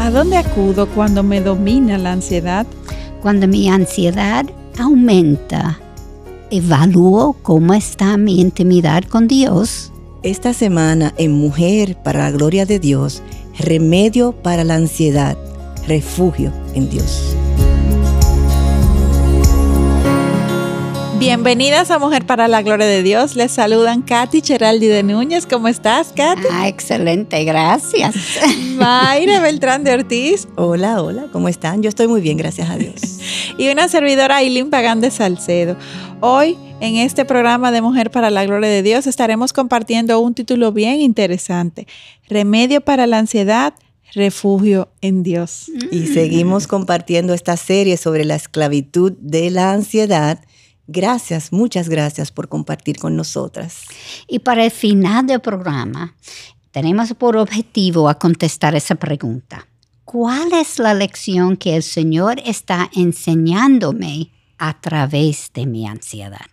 ¿A dónde acudo cuando me domina la ansiedad? Cuando mi ansiedad aumenta, evalúo cómo está mi intimidad con Dios. Esta semana en Mujer para la Gloria de Dios, remedio para la ansiedad, refugio en Dios. Bienvenidas a Mujer para la Gloria de Dios. Les saludan Katy Cheraldi de Núñez. ¿Cómo estás, Katy? Ah, excelente, gracias. Mayra Beltrán de Ortiz. Hola, hola, ¿cómo están? Yo estoy muy bien, gracias a Dios. y una servidora Aileen Pagán de Salcedo. Hoy, en este programa de Mujer para la Gloria de Dios, estaremos compartiendo un título bien interesante: Remedio para la ansiedad refugio en Dios. Y seguimos compartiendo esta serie sobre la esclavitud de la ansiedad Gracias, muchas gracias por compartir con nosotras. Y para el final del programa, tenemos por objetivo a contestar esa pregunta. ¿Cuál es la lección que el Señor está enseñándome a través de mi ansiedad?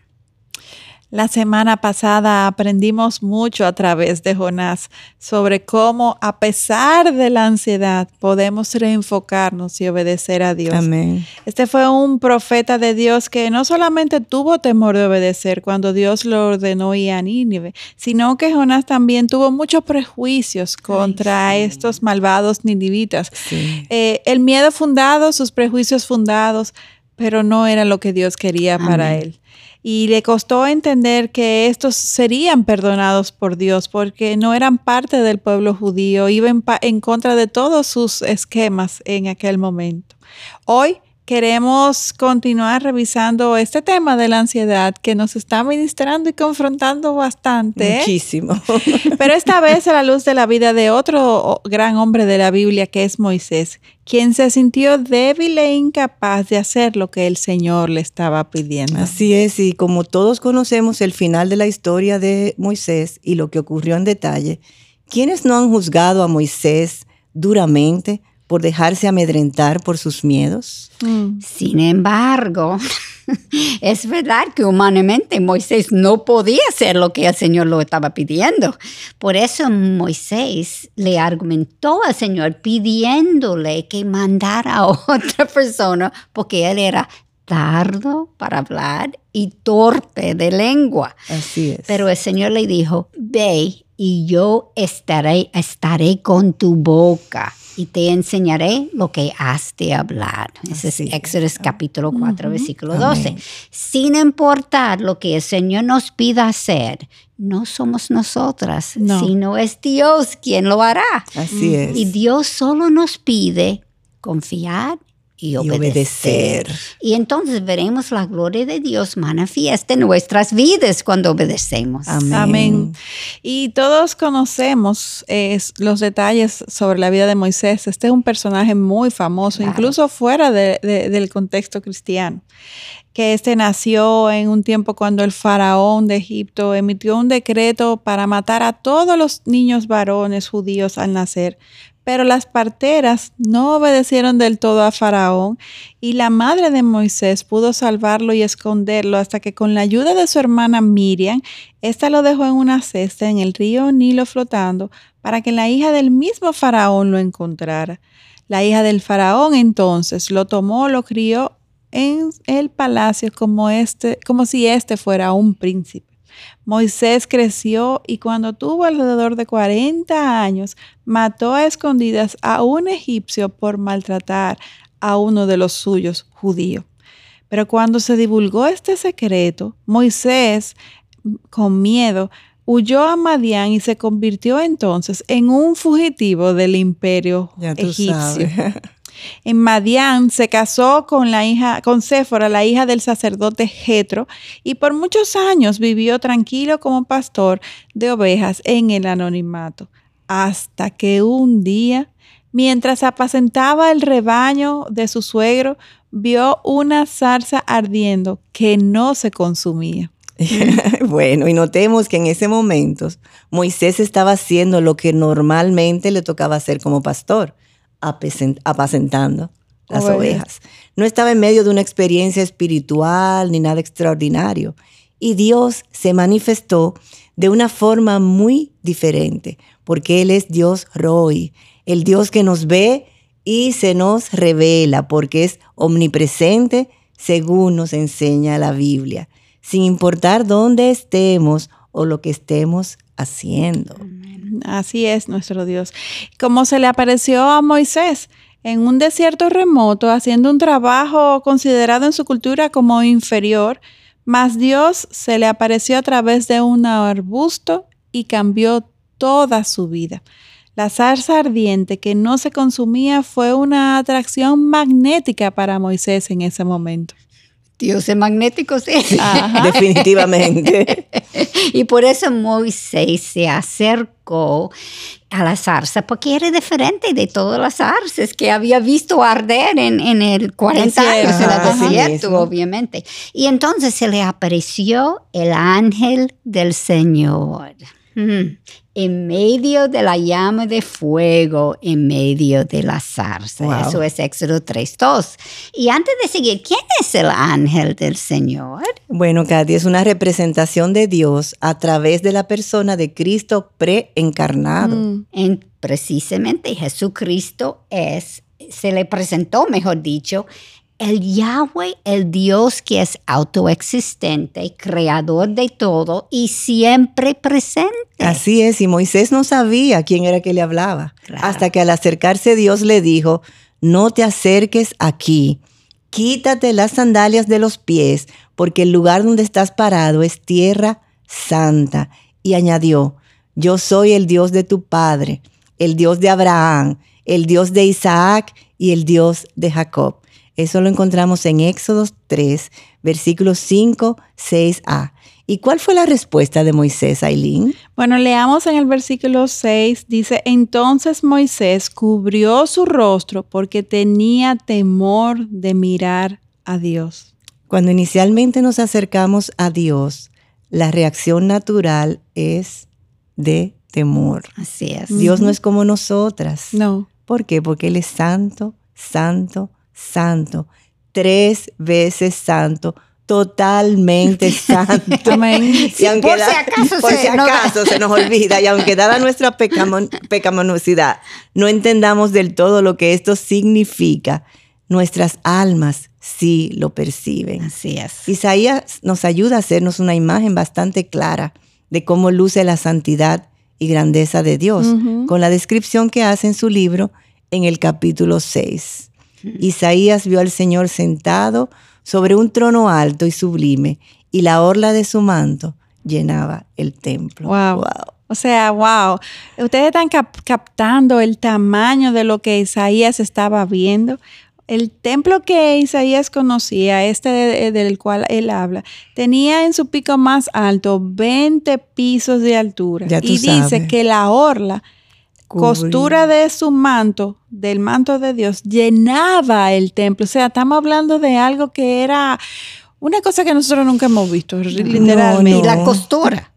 La semana pasada aprendimos mucho a través de Jonás sobre cómo a pesar de la ansiedad podemos reenfocarnos y obedecer a Dios. Amén. Este fue un profeta de Dios que no solamente tuvo temor de obedecer cuando Dios lo ordenó y a Nínive, sino que Jonás también tuvo muchos prejuicios contra estos malvados ninivitas. Eh, el miedo fundado, sus prejuicios fundados, pero no era lo que Dios quería para él y le costó entender que estos serían perdonados por Dios porque no eran parte del pueblo judío, iban en contra de todos sus esquemas en aquel momento. Hoy queremos continuar revisando este tema de la ansiedad que nos está ministrando y confrontando bastante. Muchísimo. Pero esta vez a la luz de la vida de otro gran hombre de la Biblia que es Moisés, quien se sintió débil e incapaz de hacer lo que el Señor le estaba pidiendo. Así es, y como todos conocemos el final de la historia de Moisés y lo que ocurrió en detalle, ¿quiénes no han juzgado a Moisés duramente? Por dejarse amedrentar por sus miedos? Mm. Sin embargo, es verdad que humanamente Moisés no podía hacer lo que el Señor lo estaba pidiendo. Por eso Moisés le argumentó al Señor pidiéndole que mandara a otra persona porque él era tardo para hablar y torpe de lengua. Así es. Pero el Señor le dijo, ve y yo estaré, estaré con tu boca y te enseñaré lo que has de hablar. Ese es Éxodo capítulo 4, versículo 12. Sin importar lo que el Señor nos pida hacer, no somos nosotras, sino es Dios quien lo hará. Así es. Y Dios solo nos pide confiar y obedecer. y entonces veremos la gloria de Dios manifiesta en nuestras vidas cuando obedecemos. Amén. Y todos conocemos eh, los detalles sobre la vida de Moisés. Este es un personaje muy famoso, incluso fuera del contexto cristiano que este nació en un tiempo cuando el faraón de Egipto emitió un decreto para matar a todos los niños varones judíos al nacer, pero las parteras no obedecieron del todo a Faraón y la madre de Moisés pudo salvarlo y esconderlo hasta que con la ayuda de su hermana Miriam, ésta lo dejó en una cesta en el río Nilo flotando para que la hija del mismo Faraón lo encontrara. La hija del Faraón entonces lo tomó, lo crió en el palacio como, este, como si éste fuera un príncipe. Moisés creció y cuando tuvo alrededor de 40 años, mató a escondidas a un egipcio por maltratar a uno de los suyos judíos. Pero cuando se divulgó este secreto, Moisés, con miedo, huyó a Madián y se convirtió entonces en un fugitivo del imperio egipcio. En Madián se casó con la hija, con Séfora, la hija del sacerdote Jetro, y por muchos años vivió tranquilo como pastor de ovejas en el anonimato, hasta que un día, mientras apacentaba el rebaño de su suegro, vio una zarza ardiendo que no se consumía. bueno, y notemos que en ese momento Moisés estaba haciendo lo que normalmente le tocaba hacer como pastor apacentando las ovejas. No estaba en medio de una experiencia espiritual ni nada extraordinario. Y Dios se manifestó de una forma muy diferente, porque Él es Dios Roy, el Dios que nos ve y se nos revela porque es omnipresente según nos enseña la Biblia, sin importar dónde estemos o lo que estemos haciendo. Así es nuestro Dios. Como se le apareció a Moisés en un desierto remoto, haciendo un trabajo considerado en su cultura como inferior, mas Dios se le apareció a través de un arbusto y cambió toda su vida. La zarza ardiente que no se consumía fue una atracción magnética para Moisés en ese momento. Dios es magnético, sí. Definitivamente. y por eso Moisés se acercó a la zarza, porque era diferente de todas las zarzas que había visto arder en, el 40 años en el desierto, obviamente. Y entonces se le apareció el ángel del Señor en medio de la llama de fuego, en medio de la zarza. Eso es Éxodo 3.2. Y antes de seguir, ¿quién es el ángel del Señor? Bueno, Katy, es una representación de Dios a través de la persona de Cristo preencarnado. Mm. En, precisamente Jesucristo es, se le presentó, mejor dicho, el Yahweh, el Dios que es autoexistente, creador de todo y siempre presente. Así es, y Moisés no sabía quién era que le hablaba, hasta que al acercarse Dios le dijo, no te acerques aquí, quítate las sandalias de los pies, porque el lugar donde estás parado es tierra santa. Y añadió, yo soy el Dios de tu padre, el Dios de Abraham, el Dios de Isaac y el Dios de Jacob. Eso lo encontramos en Éxodo 3, versículos 5, 6a. ¿Y cuál fue la respuesta de Moisés, Aileen? Bueno, leamos en el versículo 6, dice, entonces Moisés cubrió su rostro porque tenía temor de mirar a Dios. Cuando inicialmente nos acercamos a Dios, la reacción natural es de temor. Así es. Dios no es como nosotras. No. ¿Por qué? Porque Él es santo, santo, santo, tres veces santo, totalmente santo. Y aunque por si acaso, por se, si acaso se nos olvida, y aunque dada nuestra pecaminosidad no entendamos del todo lo que esto significa, nuestras almas sí lo perciben. Así es. Isaías nos ayuda a hacernos una imagen bastante clara de cómo luce la santidad y grandeza de Dios, con la descripción que hace en su libro en el capítulo 6. Isaías vio al Señor sentado sobre un trono alto y sublime, y la orla de su manto llenaba el templo. Wow. O sea, wow. Ustedes están captando el tamaño de lo que Isaías estaba viendo. El templo que Isaías conocía, este del cual él habla, tenía en su pico más alto 20 pisos de altura. y dice que la orla costura de su manto, del manto de Dios, llenaba el templo. O sea, estamos hablando de algo que era una cosa que nosotros nunca hemos visto, literalmente. Y la costura.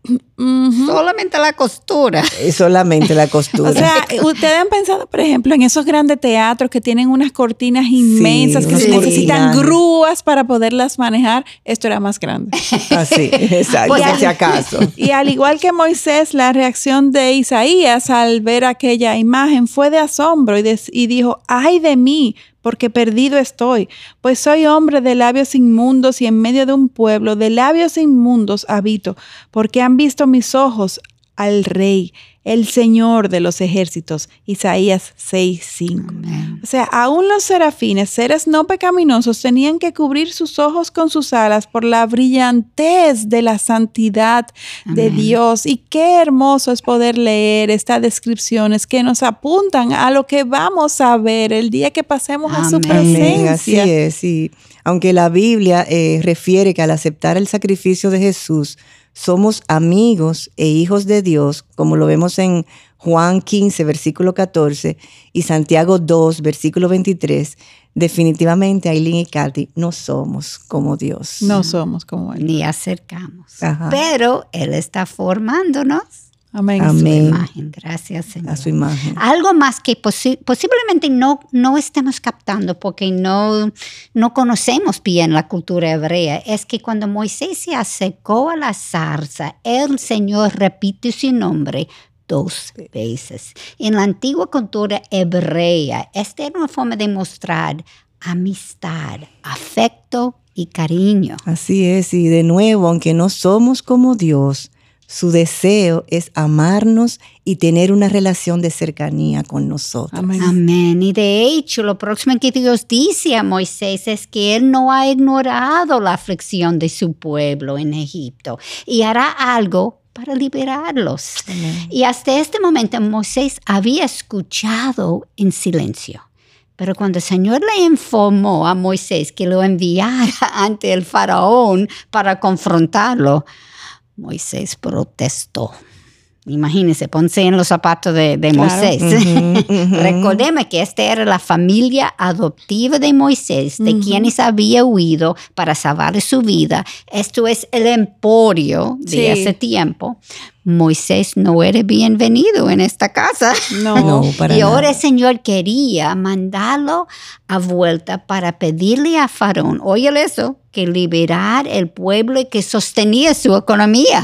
Solamente la costura. solamente la costura. O sea, ustedes han pensado, por ejemplo, en esos grandes teatros que tienen unas cortinas inmensas que necesitan grúas para poderlas manejar. Esto era más grande. Así, exacto, por si acaso. Y al igual que Moisés, la reacción de Isaías al ver aquella imagen fue de asombro y, y dijo, ay de mí, porque perdido estoy, pues soy hombre de labios inmundos y en medio de un pueblo de labios inmundos habito, porque han visto mis ojos al Rey, el Señor de los ejércitos. Isaías 6:5. O sea, aún los serafines, seres no pecaminosos, tenían que cubrir sus ojos con sus alas por la brillantez de la santidad de Dios. Y qué hermoso es poder leer estas descripciones que nos apuntan a lo que vamos a ver el día que pasemos a su presencia. Así es, y aunque la Biblia eh, refiere que al aceptar el sacrificio de Jesús, somos amigos e hijos de Dios, como lo vemos en Juan 15, versículo 14, y Santiago 2, versículo 23, definitivamente Aileen y Katy no somos como Dios. No somos como Él. Ni acercamos. Pero Él está formándonos Amén. A su imagen. Gracias, Señor. A su imagen. Algo más que posiblemente no, no estemos captando porque no, no conocemos bien la cultura hebrea es que cuando Moisés se acercó a la zarza, el Señor repite su nombre dos veces. En la antigua cultura hebrea, esta era una forma de mostrar amistad, afecto y cariño. Así es, y de nuevo, aunque no somos como Dios, su deseo es amarnos y tener una relación de cercanía con nosotros. Amén. Y de hecho, lo próximo que Dios dice a Moisés es que Él no ha ignorado la aflicción de su pueblo en Egipto y hará algo para liberarlos. Y hasta este momento Moisés había escuchado en silencio. Pero cuando el Señor le informó a Moisés que lo enviara ante el faraón para confrontarlo, Moisés protestó. Imagínense, ponse en los zapatos de, Moisés. Recordemos que esta era la familia adoptiva de Moisés, de quienes había huido para salvar su vida. Esto es el emporio de ese tiempo. Moisés no era bienvenido en esta casa. No, para Y ahora el Señor quería mandarlo a vuelta para pedirle a Faraón, oye eso, que liberar el pueblo que sostenía su economía.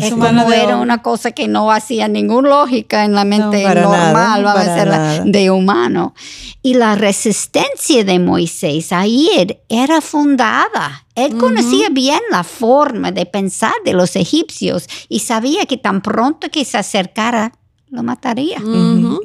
Es como era una cosa que no hacía ninguna lógica en la mente normal, vamos a de humano. Y la resistencia de Moisés a ir era fundada. Él conocía bien la forma de pensar de los egipcios y sabía que tan pronto que se acercara lo mataría. O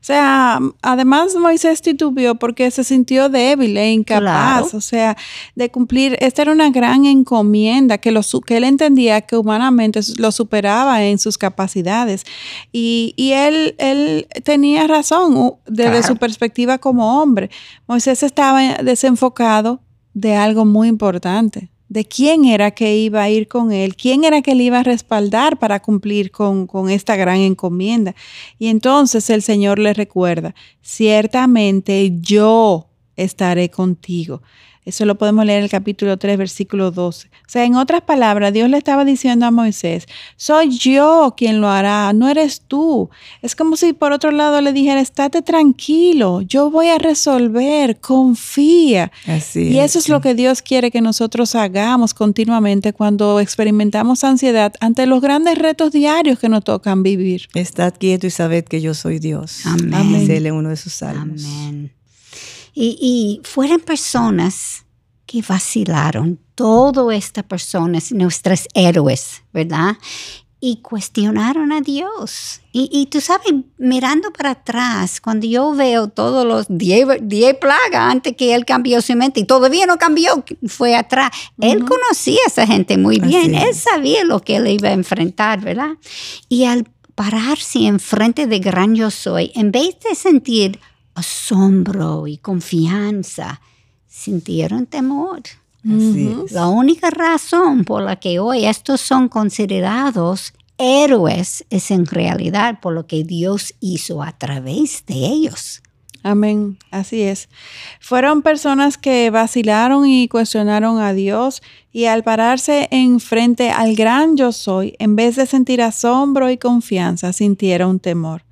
sea, además Moisés titubeó porque se sintió débil e incapaz, o sea, de cumplir. Esta era una gran encomienda que, lo, que él entendía que humanamente lo superaba en sus capacidades. Y, él, él tenía razón desde su perspectiva como hombre. Moisés estaba desenfocado de algo muy importante de quién era que iba a ir con él, quién era que le iba a respaldar para cumplir con, con, esta gran encomienda. Y entonces el Señor le recuerda, ciertamente yo estaré contigo. Eso lo podemos leer en el capítulo 3, versículo 12. O sea, en otras palabras, Dios le estaba diciendo a Moisés, soy yo quien lo hará, no eres tú. Es como si por otro lado le dijera, estate tranquilo, yo voy a resolver, confía. Así y eso es lo que Dios quiere que nosotros hagamos continuamente cuando experimentamos ansiedad ante los grandes retos diarios que nos tocan vivir. Estad quieto y sabed que yo soy Dios. Amén. Dice uno de sus salmos. Amén. Y, fueron personas que vacilaron, todas estas personas, nuestros héroes, ¿verdad? Y cuestionaron a Dios. Y, tú sabes, mirando para atrás, cuando yo veo todos los 10 plagas antes que él cambió su mente, y todavía no cambió, fue atrás. Él conocía a esa gente muy bien, él sabía lo que él iba a enfrentar, ¿verdad? Y al pararse enfrente de gran yo soy, en vez de sentir asombro y confianza, sintieron temor. La única razón por la que hoy estos son considerados héroes es en realidad por lo que Dios hizo a través de ellos. Amén, así es. Fueron personas que vacilaron y cuestionaron a Dios y al pararse en frente al gran yo soy, en vez de sentir asombro y confianza, sintieron temor.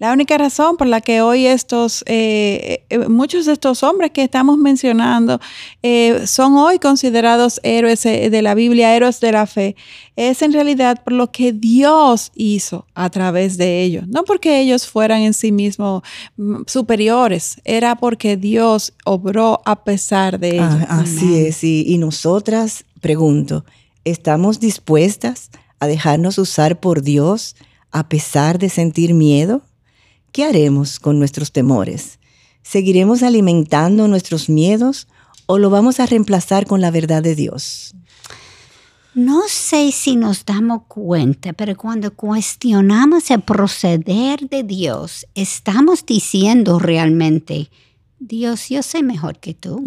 La única razón por la que hoy estos, eh, eh, muchos de estos hombres que estamos mencionando eh, son hoy considerados héroes de la Biblia, héroes de la fe, es en realidad por lo que Dios hizo a través de ellos. No porque ellos fueran en sí mismos mm, superiores, era porque Dios obró a pesar de ah, ellos. así es, y, y nosotras, pregunto, ¿estamos dispuestas a dejarnos usar por Dios a pesar de sentir miedo? ¿Qué haremos con nuestros temores? ¿Seguiremos alimentando nuestros miedos o lo vamos a reemplazar con la verdad de Dios? No sé si nos damos cuenta, pero cuando cuestionamos el proceder de Dios, estamos diciendo realmente, Dios, yo sé mejor que tú.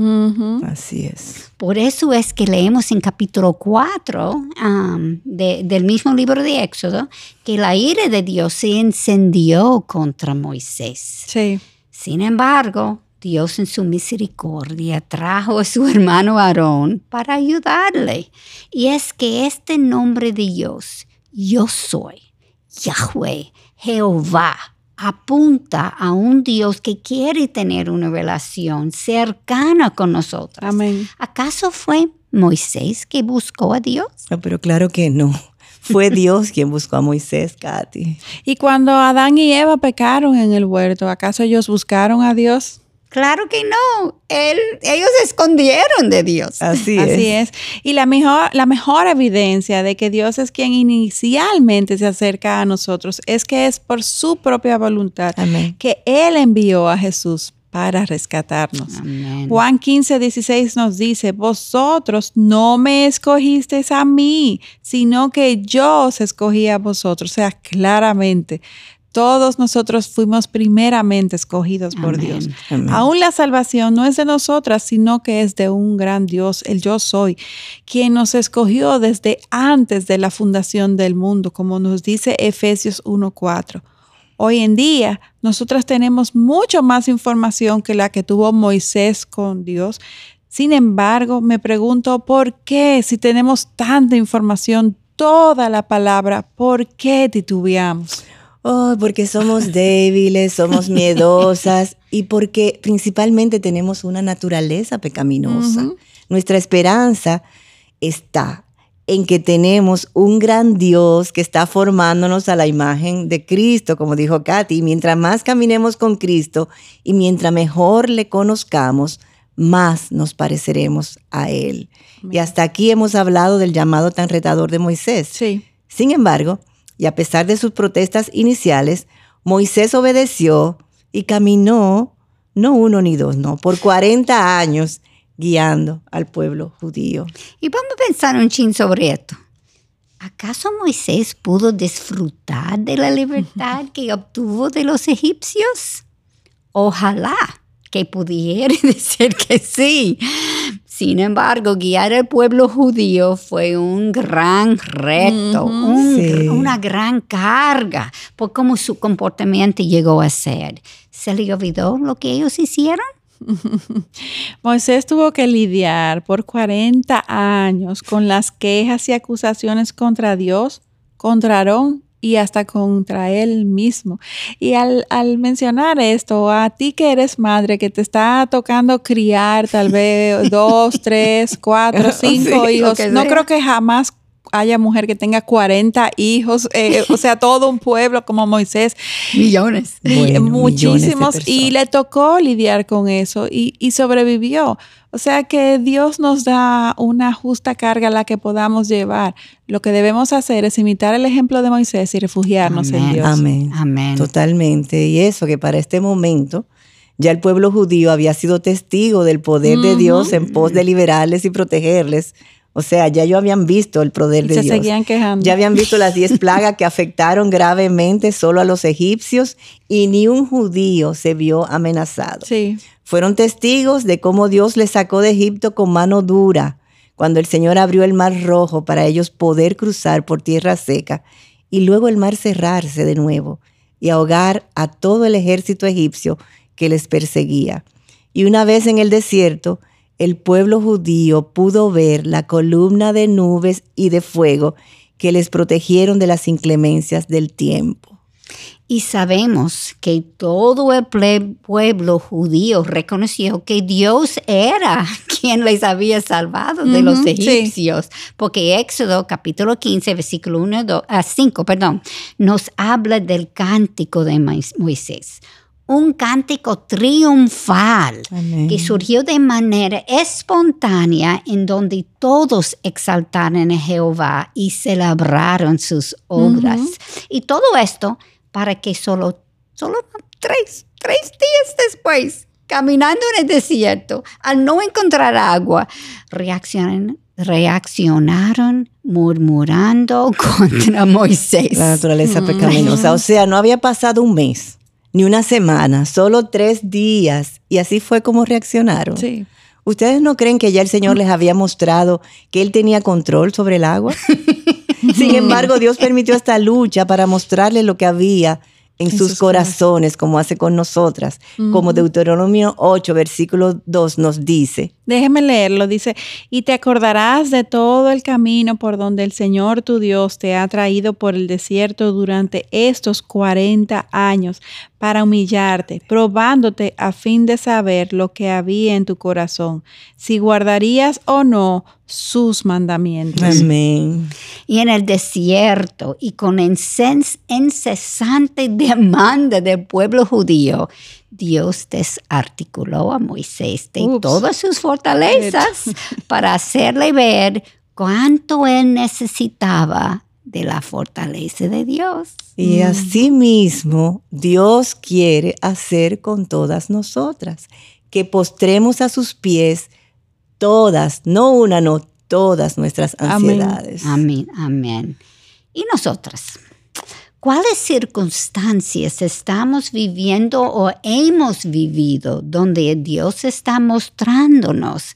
Así es. Por eso es que leemos en capítulo 4 um, del mismo libro de Éxodo que la ira de Dios se encendió contra Moisés. Sí. Sin embargo, Dios en su misericordia trajo a su hermano Aarón para ayudarle. Y es que este nombre de Dios, yo soy, Yahweh, Jehová, apunta a un Dios que quiere tener una relación cercana con nosotros. Amén. ¿Acaso fue Moisés que buscó a Dios? pero claro que no. Fue Dios quien buscó a Moisés, Katy. Y cuando Adán y Eva pecaron en el huerto, ¿acaso ellos buscaron a Dios? Claro que no. Él, ellos se escondieron de Dios. Así, Así es. Y la mejor, la mejor evidencia de que Dios es quien inicialmente se acerca a nosotros es que es por su propia voluntad Amén. que Él envió a Jesús para rescatarnos. Amén. Juan 15, 16 nos dice, vosotros no me escogisteis a mí, sino que yo os escogí a vosotros. O sea, claramente, todos nosotros fuimos primeramente escogidos por Amén. Dios. Amén. Aún la salvación no es de nosotras, sino que es de un gran Dios, el yo soy, quien nos escogió desde antes de la fundación del mundo, como nos dice Efesios 1.4. Hoy en día, nosotras tenemos mucho más información que la que tuvo Moisés con Dios. Sin embargo, me pregunto por qué, si tenemos tanta información, toda la palabra, ¿por qué titubeamos? Oh, porque somos débiles, somos miedosas y porque principalmente tenemos una naturaleza pecaminosa. Nuestra esperanza está en que tenemos un gran Dios que está formándonos a la imagen de Cristo, como dijo Katy. Y mientras más caminemos con Cristo y mientras mejor le conozcamos, más nos pareceremos a Él. Y hasta aquí hemos hablado del llamado tan retador de Moisés. Sí. Sin embargo, y a pesar de sus protestas iniciales, Moisés obedeció y caminó, no uno ni dos, no, por 40 años guiando al pueblo judío. Y vamos a pensar un chin sobre esto. ¿Acaso Moisés pudo disfrutar de la libertad que obtuvo de los egipcios? Ojalá que pudiera decir que sí. Sin embargo, guiar al pueblo judío fue un gran reto, Ujú. un- Sí. una gran carga por cómo su comportamiento llegó a ser. ¿Se le olvidó lo que ellos hicieron? Moisés tuvo que lidiar por 40 años con las quejas y acusaciones contra Dios, contra Aarón y hasta contra él mismo. Y al, al mencionar esto, a ti que eres madre, que te está tocando criar tal vez dos, tres, cuatro, cinco Sí, hijos, no creo que jamás haya mujer que tenga 40 hijos, eh, o sea, todo un pueblo como Moisés. Millones. Muchísimos y le tocó lidiar con eso y, y sobrevivió. O sea que Dios nos da una justa carga a la que podamos llevar. Lo que debemos hacer es imitar el ejemplo de Moisés y refugiarnos en. Dios. Amén. Amén. Totalmente. Y eso que para este momento ya el pueblo judío había sido testigo del poder de Dios en pos de liberarles y protegerles. O sea, ya ellos habían visto el poder Y de se Dios. seguían quejando. Ya habían visto las diez plagas que afectaron gravemente solo a los egipcios y ni un judío se vio amenazado. Sí, Fueron testigos de cómo Dios les sacó de Egipto con mano dura, cuando el Señor abrió el mar rojo para ellos poder cruzar por tierra seca y luego el mar cerrarse de nuevo y ahogar a todo el ejército egipcio que les perseguía. Y una vez en el desierto, el pueblo judío pudo ver la columna de nubes y de fuego que les protegieron de las inclemencias del tiempo. Y sabemos que todo el pueblo judío reconoció que Dios era quien les había salvado de los sí. egipcios, porque Éxodo capítulo 15, versículo 1 do- a 5, perdón, nos habla del cántico de Mois- Moisés. Un cántico triunfal Amén. que surgió de manera espontánea en donde todos exaltaron a Jehová y celebraron sus obras. Y todo esto para que solo, solo tres, tres días después, caminando en el desierto, al no encontrar agua, reaccionaron, reaccionaron murmurando contra Moisés. La naturaleza pecaminosa. O sea, no había pasado un mes, ni una semana, solo tres días. Y así fue como reaccionaron. sí. ¿Ustedes no creen que ya el Señor les había mostrado que Él tenía control sobre el agua? Sin embargo, Dios permitió esta lucha para mostrarles lo que había en, En sus, sus corazones, como hace con nosotras. Como Deuteronomio 8, versículo 2 nos dice, Déjeme leerlo. Dice, y te acordarás de todo el camino por donde el Señor tu Dios te ha traído por el desierto durante estos 40 años para humillarte, probándote a fin de saber lo que había en tu corazón, si guardarías o no sus mandamientos. Amén. Y en el desierto y con incesante demanda del pueblo judío, Dios desarticuló a Moisés de todas sus fortalezas para hacerle ver cuánto él necesitaba de la fortaleza de Dios. Y mm. así mismo Dios quiere hacer con todas nosotras, que postremos a sus pies todas, no una, no todas nuestras ansiedades. Amén, amén. ¿Y nosotras? ¿Cuáles circunstancias estamos viviendo o hemos vivido donde Dios está mostrándonos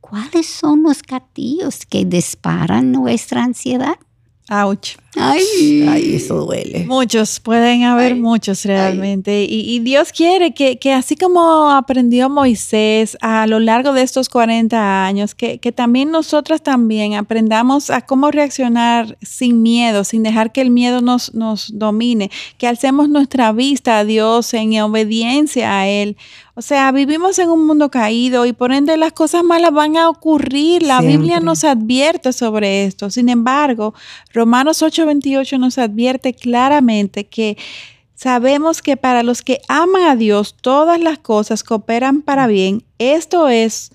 cuáles son los gatillos que disparan nuestra ansiedad? Ouch. Ay, ay, eso duele. Muchos, pueden haber muchos realmente. Y, Dios quiere que, así como aprendió Moisés a lo largo de estos 40 años, que, también nosotras también aprendamos a cómo reaccionar sin miedo, sin dejar que el miedo nos, nos domine, que alcemos nuestra vista a Dios en obediencia a Él. O sea, vivimos en un mundo caído y por ende las cosas malas van a ocurrir. La Biblia nos advierte sobre esto. Sin embargo, Romanos 8:28 nos advierte claramente que sabemos que para los que aman a Dios todas las cosas cooperan para bien. Esto es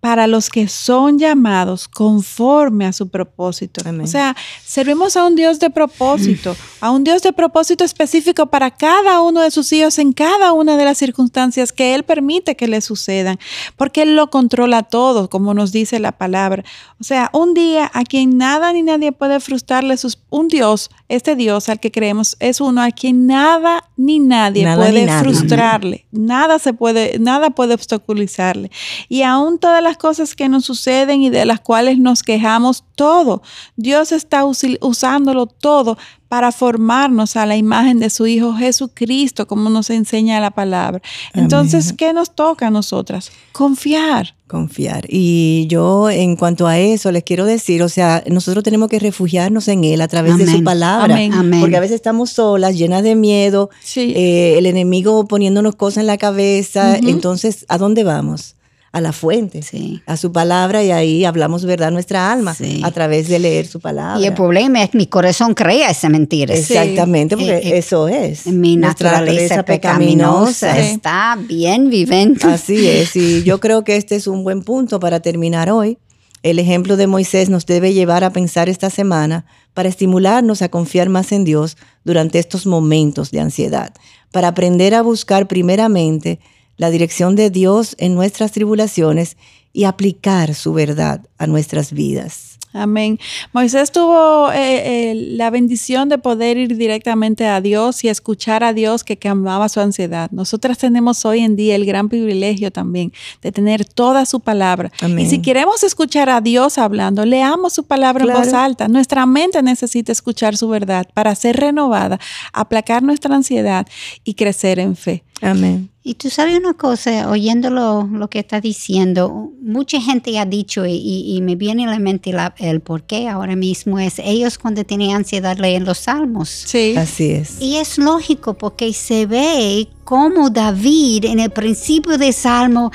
para los que son llamados conforme a su propósito. O sea, servimos a un Dios de propósito, a un Dios de propósito específico para cada uno de sus hijos en cada una de las circunstancias que Él permite que le sucedan, porque Él lo controla todo, como nos dice la palabra. O sea, un día a quien nada ni nadie puede frustrarle, sus, un Dios, este Dios al que creemos, es uno a quien nada ni nadie puede frustrarle, nada se puede, nada puede obstaculizarle. Y aún todas las cosas que nos suceden y de las cuales nos quejamos, todo. Dios está usándolo todo para formarnos a la imagen de su Hijo Jesucristo, como nos enseña la palabra. Entonces, ¿qué nos toca a nosotras? Confiar. Confiar. Y yo en cuanto a eso les quiero decir, o sea, nosotros tenemos que refugiarnos en Él a través de su palabra. Amén. Porque a veces estamos solas, llenas de miedo, eh, el enemigo poniéndonos cosas en la cabeza. Entonces, ¿a dónde vamos? A la fuente, a su palabra y ahí hablamos verdad nuestra alma a través de leer su palabra. Y el problema es que mi corazón crea esa mentira. Exactamente, porque eh, eh, eso es. Mi naturaleza, pecaminosa, está bien vivente. Así es, y yo creo que este es un buen punto para terminar hoy. El ejemplo de Moisés nos debe llevar a pensar esta semana para estimularnos a confiar más en Dios durante estos momentos de ansiedad, para aprender a buscar primeramente la dirección de Dios en nuestras tribulaciones y aplicar su verdad a nuestras vidas. Amén. Moisés tuvo eh, eh, la bendición de poder ir directamente a Dios y escuchar a Dios que calmaba su ansiedad. Nosotras tenemos hoy en día el gran privilegio también de tener toda su palabra. Y si queremos escuchar a Dios hablando, leamos su palabra en voz alta. Nuestra mente necesita escuchar su verdad para ser renovada, aplacar nuestra ansiedad y crecer en fe. Amén. Y tú sabes una cosa, oyendo lo, que está diciendo, mucha gente ha dicho y, me viene a la mente el por qué ahora mismo es, ellos cuando tienen ansiedad leen los salmos. Sí. Así es. Y es lógico porque se ve como David en el principio del salmo,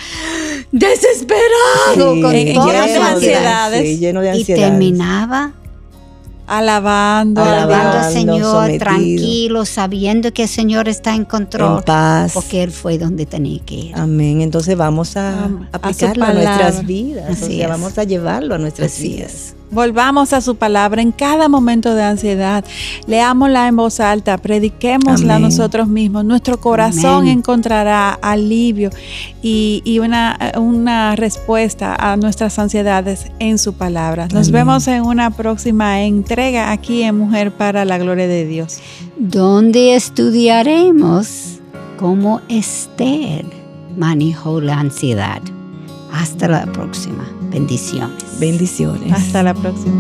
desesperado, con todas las ansiedades, lleno de ansiedades. Y terminaba Alabando, alabando al Señor, tranquilo, sabiendo que el Señor está en control. En paz. Porque Él fue donde tenía que ir. Amén. Entonces vamos a, aplicarlo a, nuestras vidas. vamos a llevarlo a nuestras vidas. Volvamos a su palabra en cada momento de ansiedad. Leámosla en voz alta, prediquémosla nosotros mismos. Nuestro corazón encontrará alivio y, una, una, respuesta a nuestras ansiedades en su palabra. Nos vemos en una próxima entrega aquí en Mujer para la Gloria de Dios. Donde estudiaremos cómo Esther manejó la ansiedad. Hasta la próxima. Bendiciones. Bendiciones. Hasta la próxima.